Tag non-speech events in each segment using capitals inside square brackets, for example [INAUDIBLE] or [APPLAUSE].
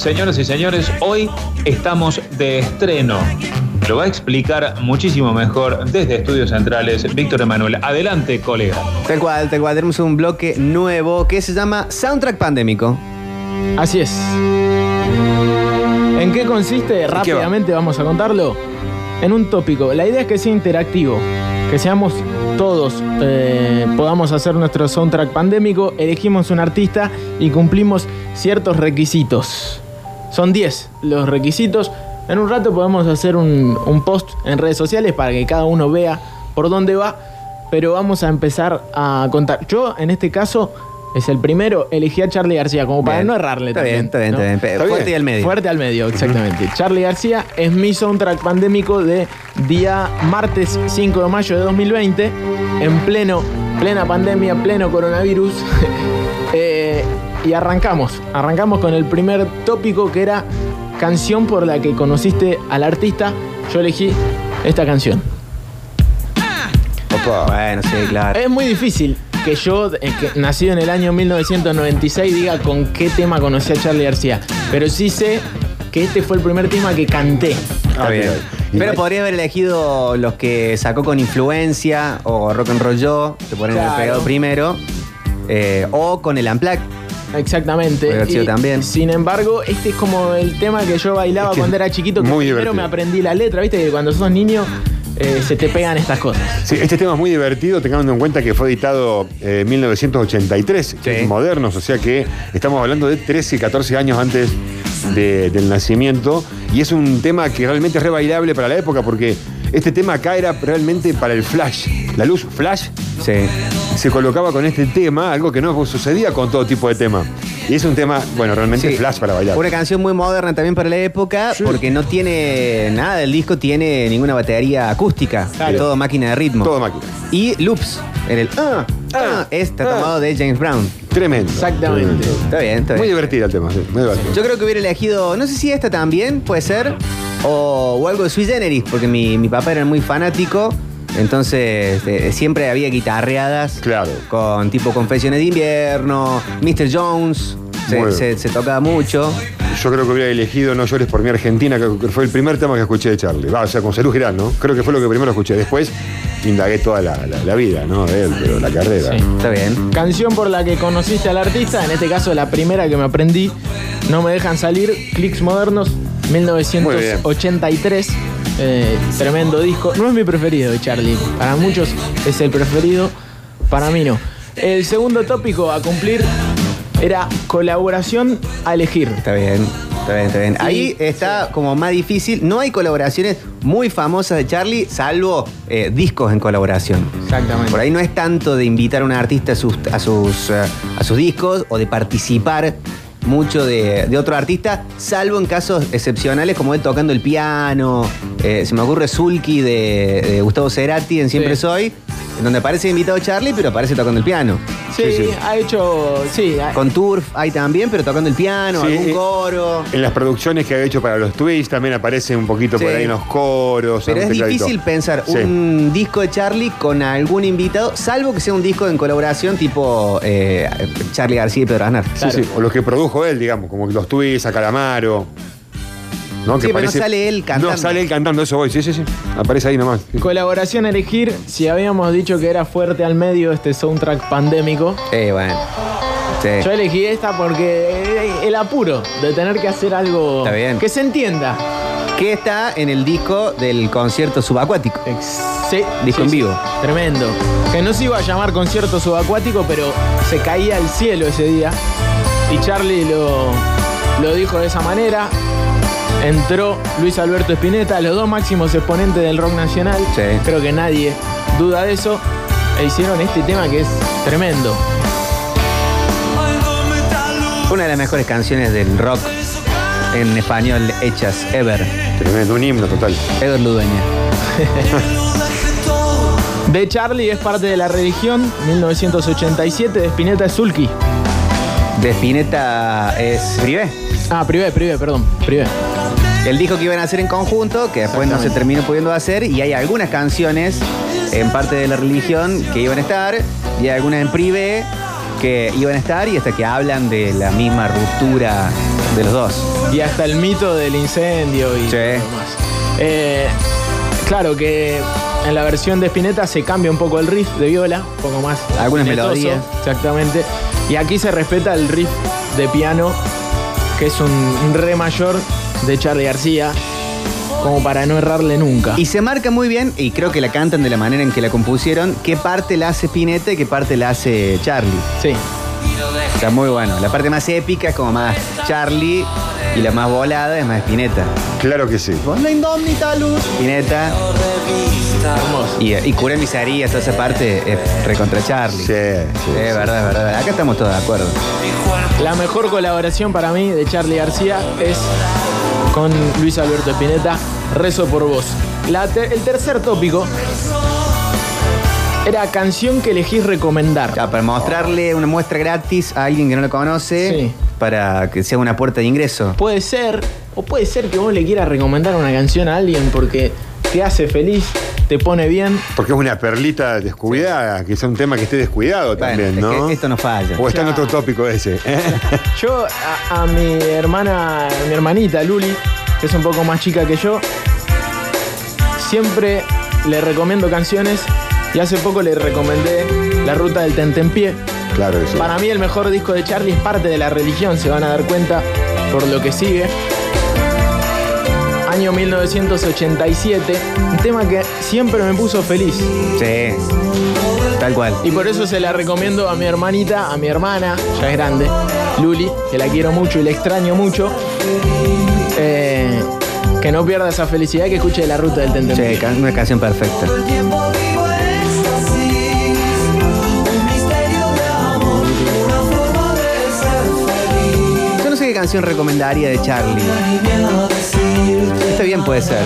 Señoras y señores, hoy estamos de estreno. Lo va a explicar muchísimo mejor desde Estudios Centrales Víctor Emanuel. Adelante, colega. Tal cual, tal cual. Tenemos un bloque nuevo que se llama Soundtrack Pandémico. Así es. ¿En qué consiste? Rápidamente vamos a contarlo. En un tópico. La idea es que sea interactivo. Que seamos todos, eh, podamos hacer nuestro soundtrack pandémico, elegimos un artista y cumplimos ciertos requisitos. Son 10 los requisitos. En un rato podemos hacer un, un post en redes sociales para que cada uno vea por dónde va. Pero vamos a empezar a contar. Yo, en este caso, es el primero, elegí a Charlie García, como para Bien. no errarle Está también, bien, está bien, ¿no? está bien. Fuerte y al medio. Fuerte al medio, exactamente. Charlie García es mi soundtrack pandémico de día martes 5 de mayo de 2020, en pleno, plena pandemia, pleno coronavirus. [LAUGHS] Eh, y arrancamos, arrancamos con el primer tópico que era canción por la que conociste al artista. Yo elegí esta canción. Opa. Bueno, sí, claro. Es muy difícil que yo, eh, que nacido en el año 1996, diga con qué tema conocí a Charlie García. Pero sí sé que este fue el primer tema que canté. Ah, bien. Pero podría haber elegido los que sacó con influencia o rock and roll yo, que ponen Claro. el pegado primero, eh, o con el Amplac. Exactamente. Y, también. Sin embargo, este es como el tema que yo bailaba cuando era chiquito, que muy primero divertido. me aprendí la letra, viste que cuando sos niño eh, se te pegan estas cosas. Sí, este tema es muy divertido, teniendo en cuenta que fue editado eh, en 1983, que Sí. es modernos, o sea que estamos hablando de 13, 14 años antes de- del nacimiento. Y es un tema que realmente es re bailable para la época, porque este tema acá era realmente para el flash. La luz flash Sí. Se colocaba con este tema, algo que no sucedía con todo tipo de tema. Y es un tema, bueno, realmente Sí. flash para bailar. Una canción muy moderna también para la época, porque no tiene nada del disco, tiene ninguna batería acústica, Claro. es todo máquina de ritmo. Todo máquina. Y loops, en el ah, ah, está ah. tomado de James Brown. Tremendo. Exactamente. Tremendo. Está bien, está bien. Muy divertido el tema, sí, muy divertido. Yo creo que hubiera elegido, no sé si esta también puede ser, o, o algo de Sui Generis, porque mi, mi papá era muy fanático, entonces eh, siempre había guitarreadas Claro. con tipo Confesiones de Invierno, Mr. Jones, se, bien. se- se tocaba mucho. Yo creo que hubiera elegido No llores por mi Argentina, que fue el primer tema que escuché de Charlie. Va, o sea, con Salud Girán, ¿no? Creo que fue lo que primero escuché. Después indagué toda la, la- la vida, ¿no? De él, pero la carrera. Sí. Está bien. Canción por la que conociste al artista, en este caso la primera que me aprendí, No me dejan salir, Clicks Modernos, 1983. Eh, tremendo disco. No es mi preferido de Charlie. Para muchos es el preferido, para mí no. El segundo tópico a cumplir era colaboración a elegir. Está bien. Está bien, está bien. Ahí está como más difícil. No hay colaboraciones muy famosas de Charlie, salvo eh, discos en colaboración. Exactamente. Por ahí no es tanto de invitar a un artista a sus, a sus, eh, a sus discos o de participar mucho de, de otro artista, salvo en casos excepcionales como él tocando el piano. Eh, se me ocurre Zulki de, de Gustavo Cerati en Siempre Sí. Soy, en donde aparece invitado Charlie, pero aparece tocando el piano. Sí, Sí, sí. ha hecho. Sí, ha- Con Turf hay también, pero tocando el piano, Sí, algún eh, coro. En las producciones que ha hecho para los twists también aparece un poquito por ahí en los coros. Pero es tecladito. difícil pensar Sí. un disco de Charlie con algún invitado, salvo que sea un disco en colaboración tipo eh, Charlie García y Pedro Aznar. Sí, sí, o los que produjo él, digamos, como los twists, a Calamaro. ¿no? Sí, pero no sale él cantando. No sale él cantando, eso voy. Sí, sí, sí. Aparece ahí nomás. Sí. Colaboración a elegir, si habíamos dicho que era fuerte al medio este soundtrack pandémico. Eh, bueno. Sí. Yo elegí esta porque el apuro de tener que hacer algo Está bien. que se entienda. Que está en el disco del concierto subacuático. Ex- sí, Disco sí, en sí. vivo. Tremendo. Que no se iba a llamar concierto subacuático, pero se caía al cielo ese día. Y Charlie lo, lo dijo de esa manera. Entró Luis Alberto Spinetta, los dos máximos exponentes del rock nacional. Sí. Creo que nadie duda de eso. E hicieron este tema que es tremendo. Una de las mejores canciones del rock en español hechas ever. Tremendo, un himno total. Ever Ludueña. [LAUGHS] De Charlie es parte de la religión, 1987, de Spinetta es Zulki. De Spinetta es Privé. Ah, privé, privé, perdón, privé. El disco que iban a hacer en conjunto, que después no se terminó pudiendo hacer, y hay algunas canciones en parte de la religión que iban a estar, y hay algunas en privé que iban a estar, y hasta que hablan de la misma ruptura de los dos. Y hasta el mito del incendio y Sí. todo demás. Eh, claro que en la versión de Spinetta se cambia un poco el riff de viola, un poco más. Algunas melodías. Exactamente. Y aquí se respeta el riff de piano, que es un, re mayor de Charlie García, como para no errarle nunca. Y se marca muy bien, y creo que la cantan de la manera en que la compusieron, qué parte la hace Spinetta y qué parte la hace Charlie. sí. Está muy bueno. La parte más épica es como más Charlie y la más volada es más Spinetta. Claro que sí. Con la indómita luz. Spinetta. Y, y cura miserías, toda esa parte es recontra Charlie. Sí, Sí, sí. es verdad, es verdad. Acá estamos todos de acuerdo. La mejor colaboración para mí de Charlie García es con Luis Alberto Spinetta, Rezo por vos. La el tercer tópico era canción que elegís recomendar. Ya, para mostrarle una muestra gratis a alguien que no lo conoce, Sí. Para que sea una puerta de ingreso. Puede ser, o puede ser que vos le quieras recomendar una canción a alguien porque te hace feliz, te pone bien. Porque es una perlita descuidada, que es un tema que esté descuidado Bueno, también, es ¿no? que esto no falla. O está en otro tópico ese. ¿eh? [LAUGHS] Yo a, a mi hermana, a mi hermanita Luli, que es un poco más chica que yo, siempre le recomiendo canciones y hace poco le recomendé La Ruta del Tentempié. Claro que sí. Para mí el mejor disco de Charlie es parte de la religión, se van a dar cuenta por lo que sigue. Año 1987, un tema que siempre me puso feliz. Sí. Tal cual. Y por eso se la recomiendo a mi hermanita, a mi hermana, ya es grande, Luli, que la quiero mucho y la extraño mucho. Eh, que no pierda esa felicidad que escuche la ruta del Sí, Tentempié. ca- una canción perfecta. Qué canción recomendaría de Charlie. Está bien, puede ser.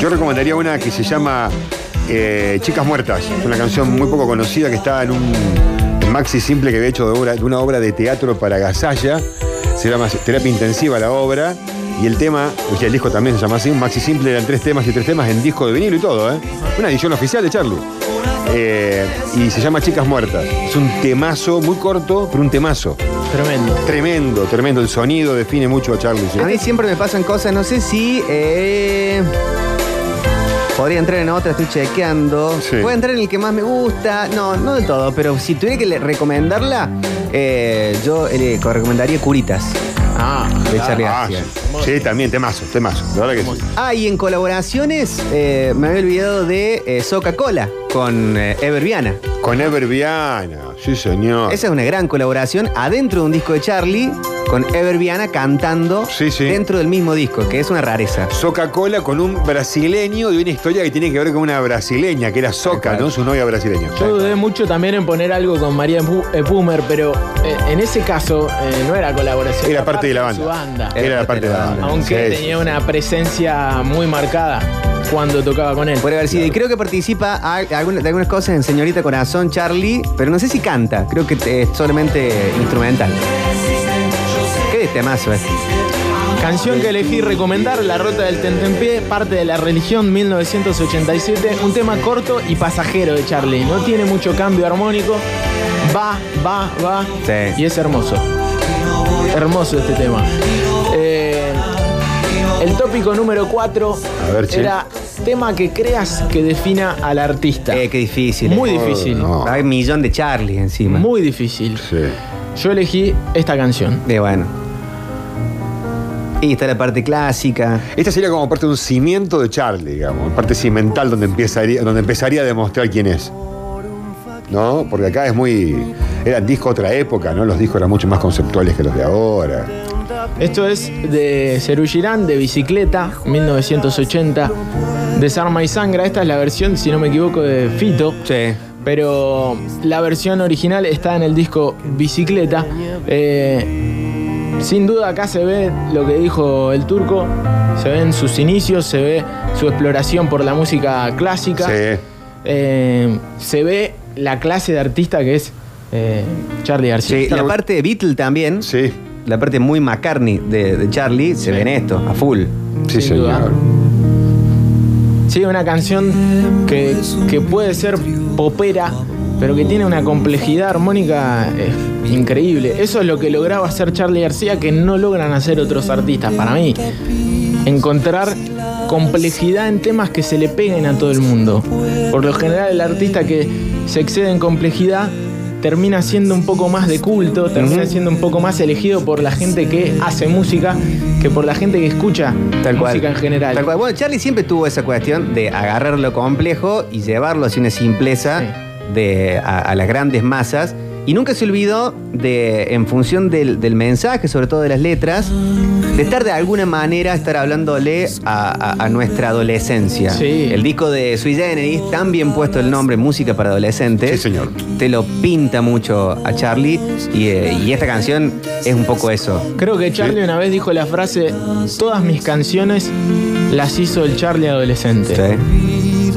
Yo recomendaría una que se llama eh, Chicas Muertas. Es una canción muy poco conocida que está en un maxi simple que había hecho de, de una obra de teatro para Gasalla. Se llama Terapia Intensiva la obra. Y el tema, o sea, el disco también se llama así, un maxi simple, eran tres temas y tres temas en disco de vinilo y todo, ¿eh? Una edición oficial de Charlie. Eh, y se llama Chicas Muertas. Es un temazo muy corto, pero un temazo. Tremendo. Tremendo, tremendo. El sonido define mucho a Charlie. sí. A mí siempre me pasan cosas, no sé si. eh, podría entrar en otra, estoy chequeando. Sí. Puede entrar en el que más me gusta. No, no de todo, pero si tuviera que recomendarla, eh, yo le recomendaría Curitas Ah, de Charlie Ah, García. sí. Sí, también temazo, temazo. La verdad que sí. Ah, y en colaboraciones eh, me había olvidado de eh, Coca-Cola con eh, Ever Viana. Con Ever Viana, sí señor. Esa es una gran colaboración adentro de un disco de Charlie con Ever Viana cantando Sí, sí. dentro del mismo disco, que es una rareza. Coca-Cola con un brasileño de una historia que tiene que ver con una brasileña, que era Soca. ¿no? Su novia brasileña. yo dudé mucho también en poner algo con María Pu- eh, Pumer, pero eh, en ese caso eh, no era colaboración. Era parte de la su banda. Era la parte de la banda. Aunque Sí, tenía una presencia muy marcada cuando tocaba con él. Puede haber sido. Y creo que participa a- alguna- de algunas cosas en Señorita Corazón, Charlie, pero no sé si canta. Creo que es solamente instrumental. Qué temazo es. Canción que elegí recomendar, La Ruta del Tentempié, parte de la religión 1987, un tema corto y pasajero de Charlie, no tiene mucho cambio armónico, va, va, va, Sí. y es hermoso. Hermoso este tema. El tópico número 4 A ver, che. era tema que creas que defina al artista. Eh, qué difícil. Muy eh. difícil, no. Hay un millón de Charlie encima. muy difícil. Sí. Yo elegí esta canción. De bueno. Y está la parte clásica. Esta sería como parte de un cimiento de Charlie, digamos, parte cimental donde empezaría, donde empezaría a demostrar quién es. ¿No? Porque acá es muy. Era disco otra época, ¿no? Los discos eran mucho más conceptuales que los de ahora. Esto es de Cerú Girán, de Bicicleta, 1980. Desarma y Sangra. Esta es la versión, si no me equivoco, de Fito. Sí. Pero la versión original está en el disco Bicicleta. Eh, sin duda acá se ve lo que dijo el turco. Se ven sus inicios, se ve su exploración por la música clásica. Sí. Eh, se ve la clase de artista que es eh, Charlie García. Sí, la parte de Beatle también. Sí. La parte muy McCartney de, de Charlie se ve en esto, a full. Sí, Sin duda. señor. Sí, una canción que, que puede ser popera, pero que tiene una complejidad armónica eh, increíble. Eso es lo que lograba hacer Charlie García que no logran hacer otros artistas para mí. Encontrar complejidad en temas que se le peguen a todo el mundo. Por lo general el artista que se excede en complejidad termina siendo un poco más de culto, termina siendo un poco más elegido por la gente que hace música que por la gente que escucha música en general. Bueno, Charlie siempre tuvo esa cuestión de agarrar lo complejo y llevarlo hacia una simpleza de, a las grandes masas y nunca se olvidó de, en función del, mensaje, sobre todo de las letras, de estar de alguna manera, estar hablándole a, nuestra adolescencia. Sí. El disco de Sui Generis, tan bien puesto el nombre Música para Adolescentes. Sí, señor. Te lo pinta mucho a Charlie y, eh, esta canción es un poco eso. Creo que Charlie una vez dijo la frase, todas mis canciones las hizo el Charlie adolescente. Sí.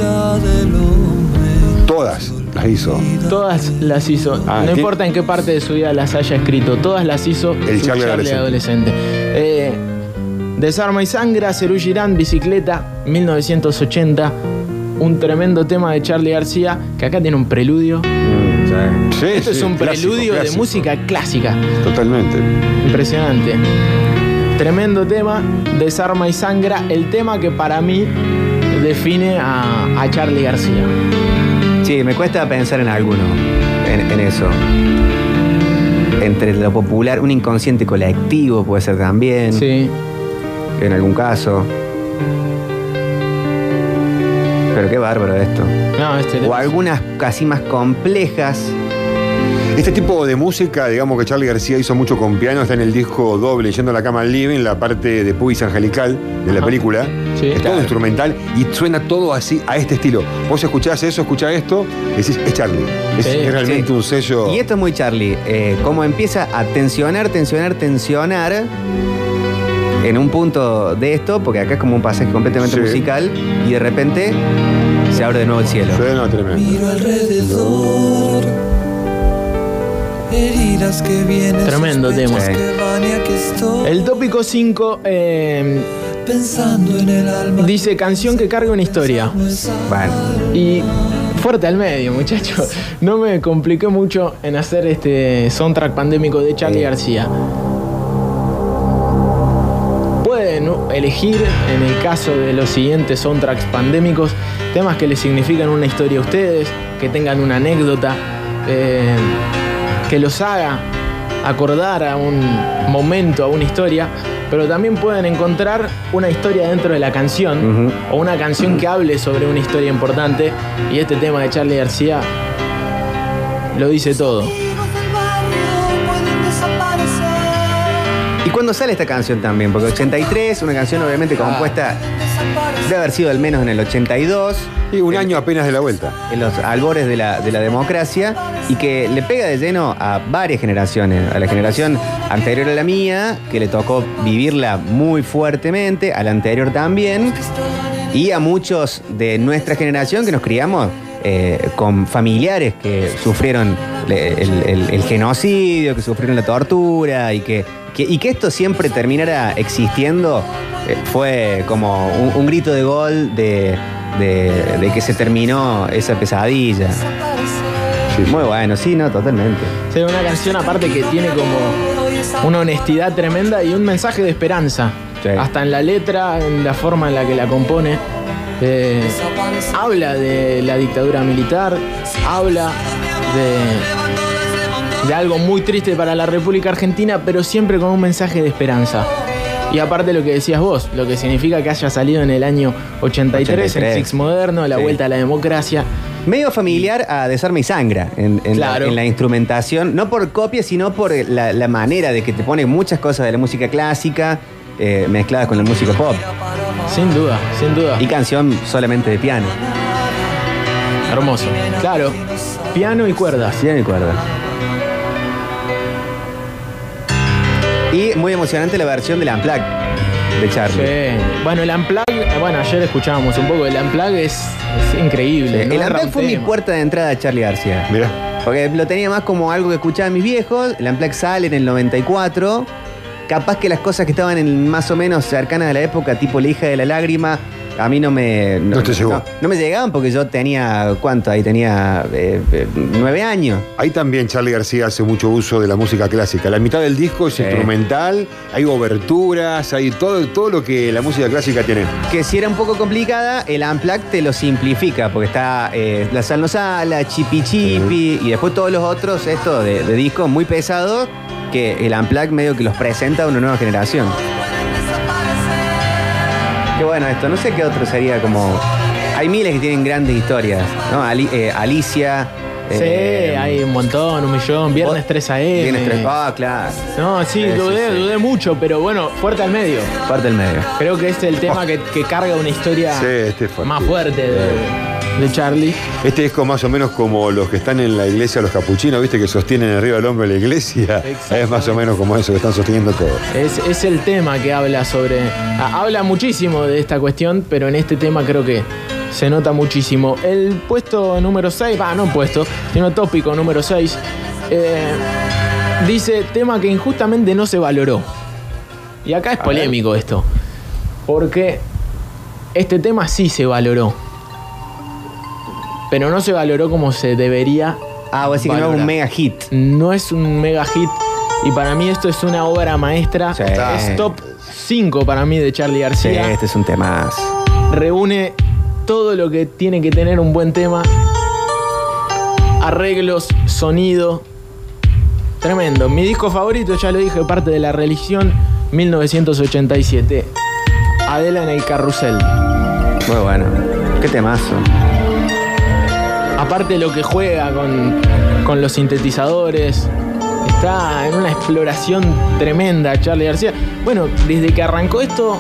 Todas las hizo. Todas las hizo. Ah, no ¿qué? importa en qué parte de su vida las haya escrito, todas las hizo El Charlie adolescente. adolescente. Eh, Desarma y Sangra, Cerú Girán, Bicicleta, 1980. Un tremendo tema de Charlie García, que acá tiene un preludio. Sí, Esto es un clásico, preludio de música clásica. Totalmente. Impresionante. Tremendo tema, Desarma y Sangra, el tema que para mí define a, a Charlie García. Sí, me cuesta pensar en alguno, en, en eso. Entre lo popular, un inconsciente colectivo puede ser también, Sí. en algún caso. Pero qué bárbaro esto. No, este O algunas casi más complejas. Este tipo de música, digamos que Charlie García hizo mucho con piano, está en el disco doble, Yendo a la cama al living, la parte de Pubis Angelical de la Ajá. película. Sí, es todo claro. instrumental y suena todo así, a este estilo. Vos escuchás eso, escuchás esto, y decís, es Charlie. Es, Sí, es realmente sí. un sello. Y esto es muy Charlie. eh, como empieza a tensionar, tensionar, tensionar en un punto de esto, porque acá es como un pasaje completamente Sí. musical, y de repente se abre de nuevo el cielo. Suena tremendo. Miro alrededor. Heridas que vienen. Tremendo tema. El tópico 5 Pensando en el alma. dice canción que carga una historia. Bueno, Y fuerte al medio, muchachos. No me compliqué mucho en hacer este soundtrack pandémico de Charlie Sí. García. Pueden elegir, en el caso de los siguientes soundtracks pandémicos, temas que les significan una historia a ustedes, que tengan una anécdota, eh, que los haga acordar a un momento, a una historia, pero también pueden encontrar una historia dentro de la canción o una canción que hable sobre una historia importante y este tema de Charlie García lo dice todo. ¿Y cuándo sale esta canción también? Porque 83, una canción obviamente compuesta, debe haber sido al menos en el 82. Y un año apenas de la vuelta. en los albores de la, de la democracia y que le pega de lleno a varias generaciones, a la generación anterior a la mía, que le tocó vivirla muy fuertemente, a la anterior también, y a muchos de nuestra generación que nos criamos eh, con familiares que sufrieron el, el- el genocidio, que sufrieron la tortura y que, que- y que esto siempre terminara existiendo eh, fue como un, un grito de gol de, de- de que se terminó esa pesadilla. Muy bueno, sí, no, totalmente. Sí, una canción aparte que tiene como una honestidad tremenda y un mensaje de esperanza. Sí. Hasta en la letra, en la forma en la que la compone. Eh, habla de la dictadura militar, habla de, de algo muy triste para la República Argentina, pero siempre con un mensaje de esperanza. Y aparte lo que decías vos, lo que significa que haya salido en el año 83, 83. en Six Moderno, la Sí. vuelta a la democracia. Medio familiar a Desarme y Sangra en, en Claro. la, en la instrumentación, no por copia, sino por la, la manera de que te pone muchas cosas de la música clásica eh, mezcladas con la música pop. Sin duda, sin duda. Y canción solamente de piano. Hermoso. Claro. Piano y cuerdas. Sí, me acuerdo. Y muy emocionante la versión del Unplugged de Charlie. Sí. Bueno, el Unplug, bueno, ayer escuchábamos un poco. El Unplug es, es increíble. no el Unplugged un fue mi puerta de entrada a Charlie García. Mirá. Porque lo tenía más como algo que escuchaban mis viejos. El Unplugged sale en el 94. Capaz que las cosas que estaban en más o menos cercanas a la época, tipo La hija de la lágrima, A mí no me. No te llegó. No, no me llegaban porque yo tenía. ¿Cuánto? Ahí tenía. eh, eh, nueve años. Ahí también Charlie García hace mucho uso de la música clásica. La mitad del disco es Sí. instrumental, hay oberturas, hay todo, todo lo que la música clásica tiene. Que si era un poco complicada, el Unplugged te lo simplifica, porque está eh, la Sal no Sala, Chipi Chipi, y después todos los otros, estos de, de discos muy pesados, que el Unplugged medio que los presenta a una nueva generación. Qué bueno esto, no sé qué otro sería como. Hay miles que tienen grandes historias, ¿no? Ali- eh, Alicia. Sí, eh, hay un montón, un millón. Viernes 3 AM. Viernes tres- Ah, claro. No, sí, dudé, sí. dudé mucho, pero bueno, fuerte al medio. Parte del medio. Creo que es el tema que, que carga una historia Sí, este es fuerte. más fuerte de, de Charlie. Este disco más o menos como los que están en la iglesia, los capuchinos, ¿viste? Que sostienen arriba del hombro de la iglesia. Es más o menos como eso, que están sosteniendo todo. Es, es el tema que habla sobre. habla muchísimo de esta cuestión, pero en este tema creo que se nota muchísimo. El puesto número 6, va, no puesto, sino tópico número 6, dice tema que injustamente no se valoró. Y acá es polémico esto, porque este tema sí se valoró, pero no se valoró como se debería. Ah, vos decís que no es un mega hit. No es un mega hit. Y para mí esto es una obra maestra. Sí. Es top 5 para mí de Charlie Sí, García. este es un tema. Reúne todo lo que tiene que tener un buen tema. Arreglos, sonido. Tremendo. Mi disco favorito, ya lo dije, parte de la religión 1987. Adela en el carrusel. Muy bueno. Qué temazo. Aparte lo que juega con, con los sintetizadores. Está en una exploración tremenda Charlie García. Bueno, desde que arrancó esto,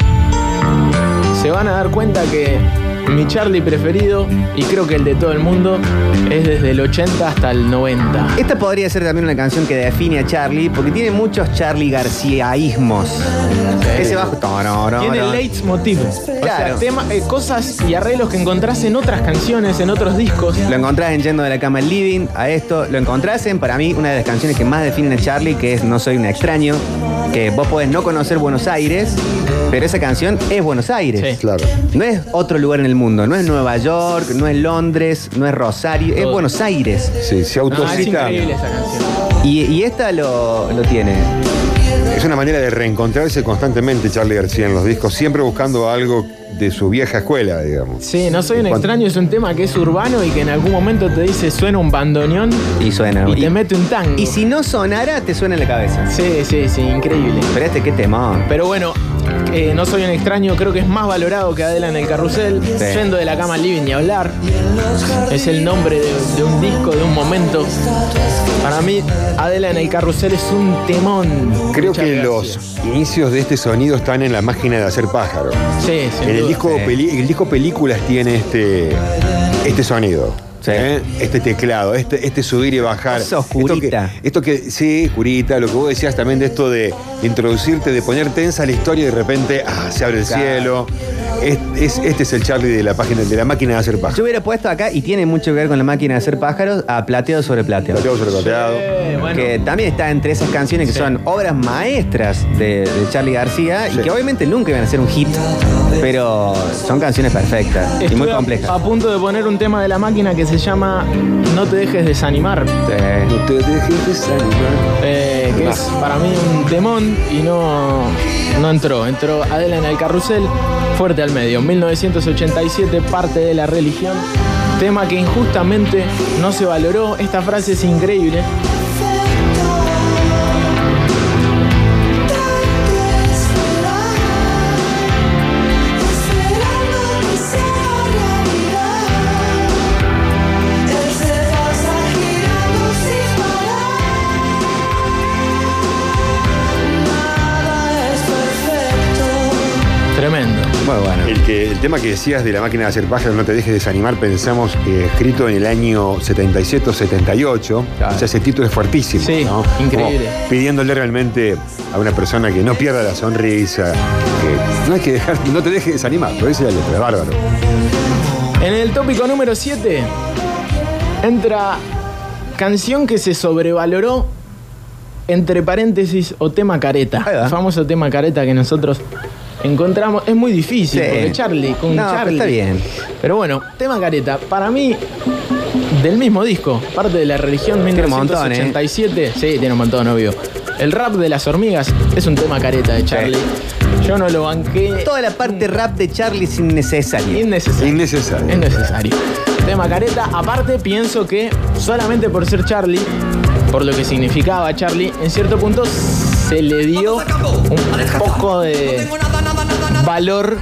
se van a dar cuenta que mi Charlie preferido, y creo que el de todo el mundo, es desde el 80 hasta el 90. Esta podría ser también una canción que define a Charlie, porque tiene muchos Charlie Garciaísmos. Ese bajo. Tiene leitmotiv. O sea, Claro. tema- eh, cosas y arreglos que encontrás en otras canciones, en otros discos. Lo encontrás en Yendo de la Cama al Living, a esto. Lo encontrás en, para mí, una de las canciones que más definen a Charlie, que es No Soy un extraño. Que vos podés no conocer Buenos Aires, pero esa canción es Buenos Aires. Sí. Claro. No es otro lugar en el mundo, no es Nueva York, no es Londres, no es Rosario, es Todo. Buenos Aires. Sí, se No, es autocita. increíble esa canción. Y, y esta lo, lo tiene. Es una manera de reencontrarse constantemente Charlie García en los discos, siempre buscando algo de su vieja escuela, digamos. Sí, No soy un Cuando- extraño es un tema que es urbano y que en algún momento te dice suena un bandoneón Y suena. y te mete un tango. y si no sonara, te suena en la cabeza. Sí, sí, sí, increíble. Pero este qué temón. Pero bueno, eh, no soy un extraño, creo que es más valorado que Adela en el carrusel. Yendo de la cama al living y hablar. Es el nombre de, de un disco, de un momento. Para mí, Adela en el carrusel es un temón. Creo que los inicios de este sonido están en la máquina de hacer pájaro. Sí, En el duda. disco, sí. peli- el disco Películas tiene este, este sonido. Sí. ¿eh? Este teclado, este, este subir y bajar. Cosa oscurita. Esto que, esto que, sí, oscurita, lo que vos decías también de esto de introducirte, de poner tensa la historia y de repente ah, se abre el Claro. cielo. Es- es- este es el Charlie de la página de la máquina de hacer Yo pájaro. hubiera puesto acá, y tiene mucho que ver con la máquina de hacer pájaros, a Plateado sobre Plateado. Plateado sobre plateado. Bueno. Que también está entre esas canciones que Sí. son obras maestras de, de Charlie García Sí. y que obviamente nunca iban a ser un hit, pero son canciones perfectas y muy a- complejas. A punto de poner un tema de la máquina que se llama No te dejes desanimar. Sí. No te dejes desanimar. eh, que es para mí un temón y no, no entró. Entró Adela en el carrusel, fuerte al medio. 1987, parte de la religión. Tema que injustamente no se valoró. Esta frase es increíble. El, tema que decías de la máquina de hacer pájaros, no te dejes desanimar, pensamos que escrito en el año 77 o 78, Claro. o sea, ese título es fuertísimo. Sí, ¿no? increíble. Como pidiéndole realmente a una persona que no pierda la sonrisa, que no hay que dejar, no te dejes desanimar, lo dice la letra, bárbaro. En el tópico número 7 entra canción que se sobrevaloró entre paréntesis o tema careta. El famoso tema careta que nosotros encontramos. Es muy difícil, Sí. porque Charlie, con No, Charlie. está bien. Pero bueno, tema careta. Para mí, del mismo disco, parte de la religión Tiene un montón, ¿eh? 1987. Sí, tiene un montón, obvio. El rap de las hormigas es un tema careta de Charlie. Yo no lo banqué. Toda la parte rap de Charlie es innecesaria. Innecesario. Innecesario. Es necesario. Tema careta. Aparte, pienso que solamente por ser Charlie, por lo que significaba Charlie, en cierto punto se le dio un poco de valor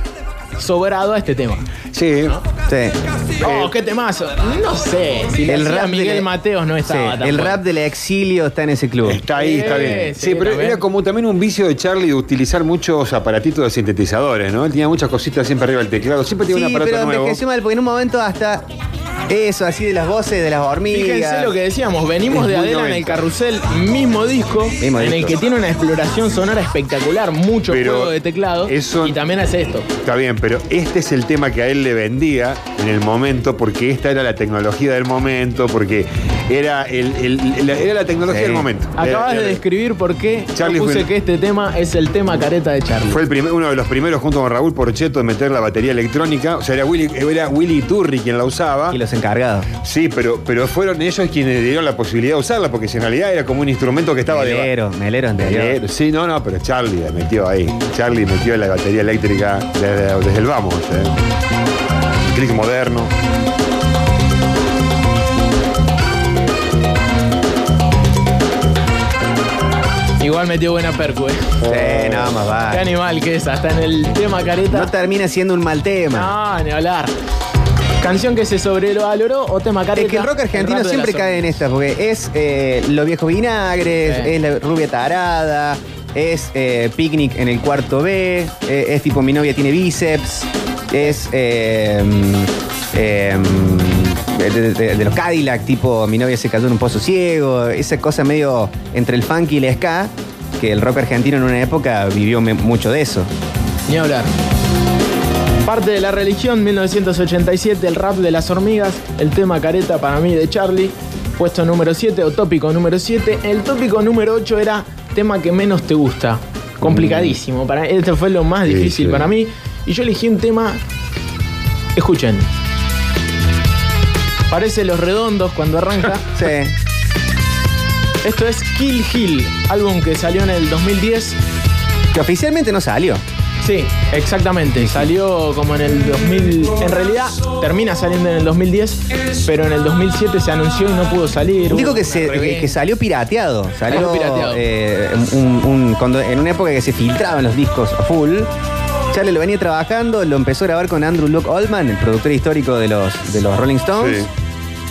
sobrado a este tema. Sí. Sí. Oh, qué temazo. No sé. Si el rap Miguel de Mateos no Sí, estaba tan el bueno. rap del exilio está en ese club. Está ahí, está bien. sí, Sí, pero era como también un vicio de Charlie de utilizar muchos aparatitos de sintetizadores, ¿no? Él tenía muchas cositas siempre arriba del teclado. Siempre tenía un aparato pero nuevo. envejeció mal, porque en un momento hasta eso, así de las voces de las hormigas. Fíjense lo que decíamos, venimos Es de Adela en 90. el carrusel, mismo disco, Mismo en el que tiene una exploración sonora espectacular, mucho Pero juego de teclado, eso- y también hace esto. Está bien, pero este es el tema que a él le vendía en el momento, porque esta era la tecnología del momento, porque era, el, el- la, era la tecnología Sí. del momento. Acabas de describir por qué Charlie yo puse fue- que este tema es el tema careta de Charlie. Fue el primer- uno de los primeros, junto con Raúl Porcheto, en meter la batería electrónica. O sea, era Willy, era Willy Turri quien la usaba. Y los encargados. Sí, pero, pero fueron ellos quienes dieron la posibilidad de usarla, porque si en realidad era como un instrumento que estaba de. Melero, melero anterior. Melero, Sí, no, no, pero Charlie la metió ahí. Charlie metió la batería eléctrica desde, desde el vamos. ¿eh? Click moderno. Igual metió buena percu, eh. Sí, nada más Qué va. animal que es, hasta en el tema careta. No termina siendo un mal tema. No, ni hablar. Canción que se sobrevaloró o tema careta. Es que el rock argentino siempre cae en esta, porque es eh, Los Viejos Vinagres, Sí. es La Rubia Tarada, es eh, Picnic en el cuarto B, eh, es tipo Mi novia tiene bíceps, es eh, eh, de, de- de los Cadillac, tipo Mi novia se cayó en un pozo ciego, esa cosa medio entre el funk y el ska, que el rock argentino en una época vivió me- mucho de eso. Ni hablar. Parte de la religión, 1987, el rap de las hormigas, el tema careta para mí de Charlie, puesto número 7 o tópico número 7. El tópico número 8 era tema que menos te gusta. Complicadísimo. Para, este fue lo más Sí, difícil sí. para mí. Y yo elegí un tema. Escuchen. Parece Los Redondos cuando arranca. [LAUGHS] Sí. Esto es Kill Hill, álbum que salió en el 2010. Que oficialmente no salió. Sí, exactamente. Salió como en el 2000. En realidad termina saliendo en el 2010, pero en el 2007 se anunció y no pudo salir. Digo que, se, que, salió pirateado. Salió, Salió pirateado. eh, un- un- cuando- en una época que se filtraban los discos a full. Charlie lo venía trabajando, lo empezó a grabar con Andrew Luke Oldman, el productor histórico de los, de los Rolling Stones.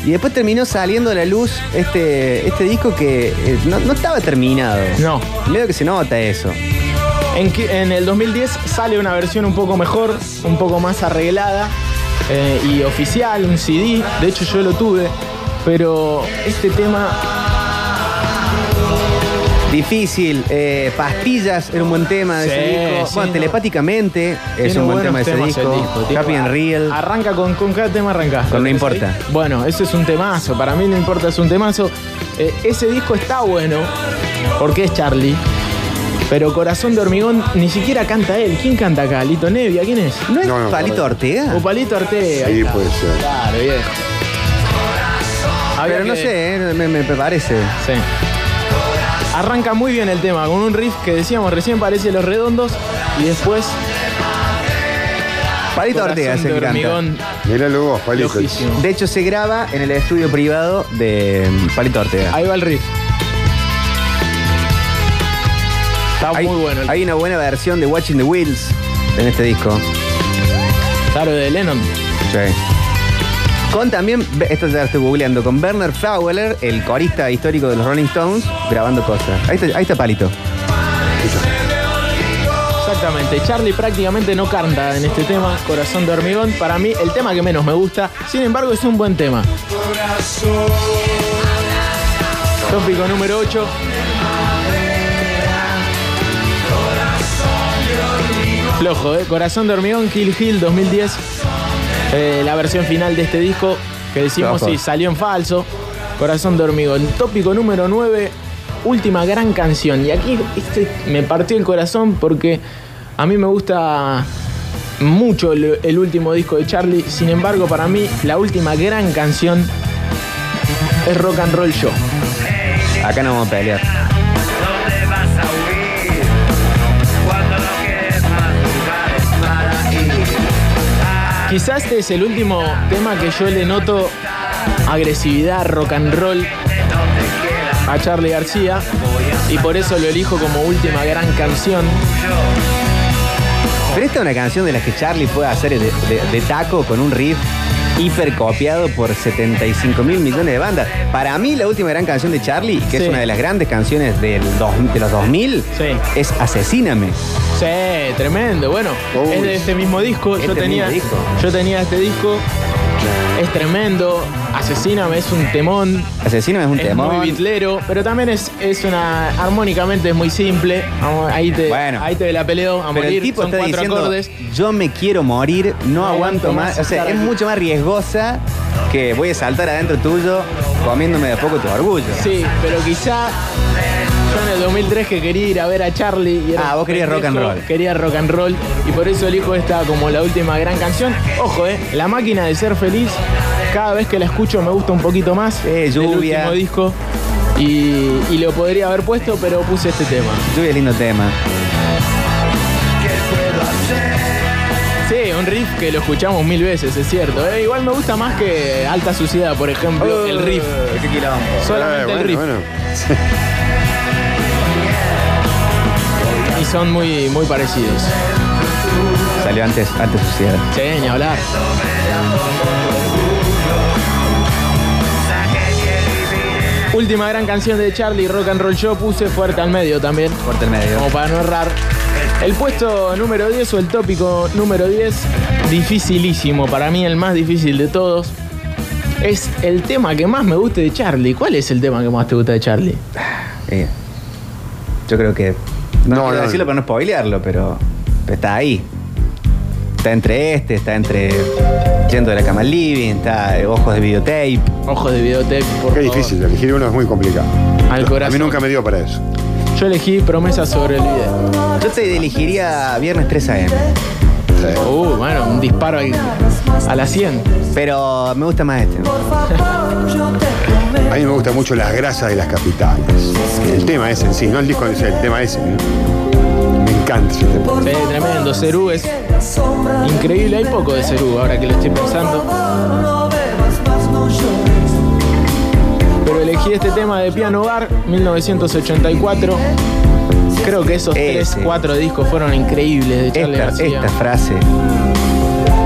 Y después terminó saliendo a la luz este, este disco que eh, no, no estaba terminado. No. Medio que se nota eso. En, en el 2010 sale una versión un poco mejor, un poco más arreglada eh, y oficial, un CD. De hecho, yo lo tuve. Pero este tema. Difícil. eh, Pastillas era un buen tema de Sí, ese disco. sí, bueno, no. telepáticamente es tiene un buen tema de ese temas disco. el disco. Tiene- Happy and Real. Arranca con, con cada tema arranca. Con No ¿Lo tenés Importa. Bueno, ese es un temazo. Para mí no importa, es un temazo. Eh, ese disco está bueno porque es Charlie. Pero Corazón de Hormigón ni siquiera canta él. ¿Quién canta acá? ¿Lito Nevia? ¿Quién es? ¿No es No, no, Palito no. Ortega? O Palito Ortega. ahí Sí, está. puede ser. Claro, bien. Pero no sé, eh, me, me parece. Sí. Arranca muy bien el tema, con un riff que decíamos recién parece Los Redondos y después Palito Ortega es el de que canta. hormigón. Míralo vos, Palito. Lojísimo. De hecho, se graba en el estudio privado de mm, Palito Ortega. Ahí va el riff. Está hay, muy bueno. el- hay una buena versión de Watching the Wheels en este disco. Claro, de Lennon. Sí. Con también, esto ya estoy googleando, con Bernard Fowler, el corista histórico de los Rolling Stones, grabando cosas. Ahí está, ahí Palito. Exactamente. Charlie prácticamente no canta en este tema, Corazón de Hormigón. Para mí, el tema que menos me gusta. Sin embargo, es un buen tema. Tópico número 8. Flojo, ¿eh? Corazón de Hormigón, Kill Hill 2010. Eh, la versión final de este disco que decimos si salió en falso. Corazón de Hormigón. Tópico número 9. Última gran canción. Y aquí este me partió el corazón porque A mí me gusta mucho el, el último disco de Charlie. Sin embargo, para mí, la última gran canción es Rock and Roll Show. Acá no vamos a pelear. Quizás este es el último tema que yo le noto agresividad, rock and roll a Charlie García y por eso lo elijo como última gran canción. Pero esta es una canción de las que Charlie puede hacer de, de- de taco con un riff hiper copiado por 75 mil millones de bandas. Para mí, la última gran canción de Charlie, que Sí. es una de las grandes canciones del dos- de los 2000, Sí. es Asesíname. Sí, tremendo. Bueno, Uy. es de este mismo disco. yo Este tenía, mismo disco. yo tenía este disco. Es tremendo. Asesíname es un temón. Asesíname es un es temón. muy bitlero, pero también es, es una. armónicamente es muy simple. Ahí te, Bueno. ahí te la peleo a Pero morir. el tipo Son está cuatro diciendo, acordes. yo me quiero morir, no, No aguanto más. más O sea, es mucho más riesgosa que voy a saltar adentro tuyo comiéndome de poco tu orgullo. Sí, pero quizá yo en el 2003 que quería ir a ver a Charlie. Y era Ah, vos querías rock and roll. Quería rock and roll y por eso elijo esta como la última gran canción. Ojo, eh, La máquina de ser feliz, cada vez que la escucho me gusta un poquito más. Eh, lluvia. último disco. Y, y lo podría haber puesto, pero puse este tema. Lluvia lindo tema. Sí, un riff que lo escuchamos mil veces, es cierto. eh. Igual me gusta más que Alta Suciedad, por ejemplo, el riff. Qué quilombo. Solamente Eh, el bueno, riff. bueno. [LAUGHS] son muy, muy parecidos. Salió antes, antes suciedad. Sí, ni hablar. Última gran canción de Charlie, Rock and Roll Show, puse fuerte al medio también, Corta el medio. como para no errar. El puesto número 10 o el tópico número 10, dificilísimo, para mí el más difícil de todos, es el tema que más me gusta de Charlie. ¿Cuál es el tema que más te gusta de Charlie? Eh, yo creo que. No, No, quiero no, decirlo no. para no spoilearlo, pero, pero está ahí. Está entre este, está entre Yendo de la cama al living, está eh, Ojos de videotape. Ojo de videotape, por Qué favor. difícil, elegir uno es muy complicado. Al A corazón. mí nunca me dio para eso. Yo elegí Promesa sobre el video. Yo te elegiría Viernes 3 AM. Sí. Uh, bueno, un disparo ahí a la 100. Pero me gusta más este. A mí me gustan mucho las grasas de las capitales. El tema ese en sí, no el disco en sí, el tema ese. ¿eh? Encanta ese tema. Sí, tremendo. Cerú es increíble. Hay poco de Cerú ahora que lo estoy pensando. Pero elegí este tema de Piano Bar, 1984. Creo que esos Ese. tres, cuatro discos fueron increíbles de Charlie Esta, García. esta frase.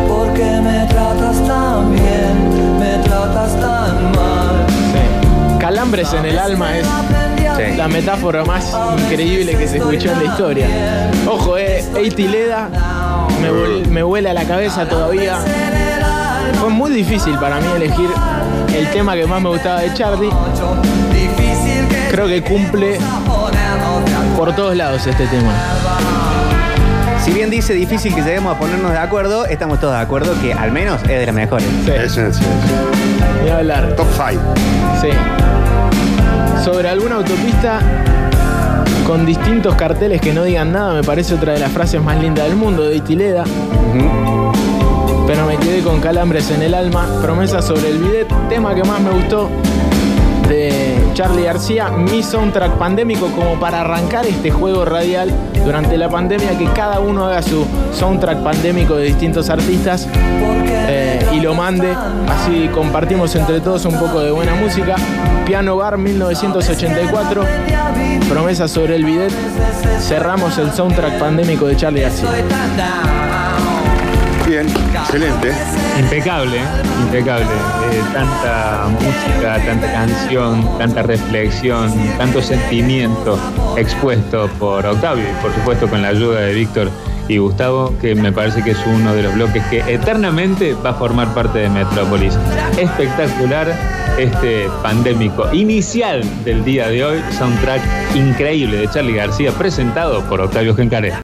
Porque me tratas tan bien, me tratas tan mal. Sí. Calambres en el alma es Sí. la metáfora más increíble que se escuchó en la historia. Ojo, eh, Eiti Leda me, vuel- me vuela la cabeza todavía. Fue muy difícil para mí elegir el tema que más me gustaba de Charlie. Creo que cumple por todos lados este tema. Si bien dice difícil que lleguemos a ponernos de acuerdo, estamos todos de acuerdo que al menos es de las mejores. Sí, Ese es ni hablar. top 5. Sí. Sobre alguna autopista con distintos carteles que no digan nada, me parece otra de las frases más lindas del mundo de Itileda. Pero me quedé con calambres en el alma, promesa sobre el bidet, tema que más me gustó de Charlie García, mi soundtrack pandémico como para arrancar este juego radial durante la pandemia, que cada uno haga su soundtrack pandémico de distintos artistas. Eh, y lo mande, así compartimos entre todos un poco de buena música. Piano Bar 1984, promesa sobre el bidet, cerramos el soundtrack pandémico de Charlie García. Bien, excelente. Impecable, ¿eh? impecable. Eh, tanta música, tanta canción, tanta reflexión, tanto sentimiento expuesto por Octavio y por supuesto con la ayuda de Víctor y Gustavo, que me parece que es uno de los bloques que eternamente va a formar parte de Metrópolis. Espectacular este pandémico inicial del día de hoy, soundtrack increíble de Charlie García presentado por Octavio Gencaré.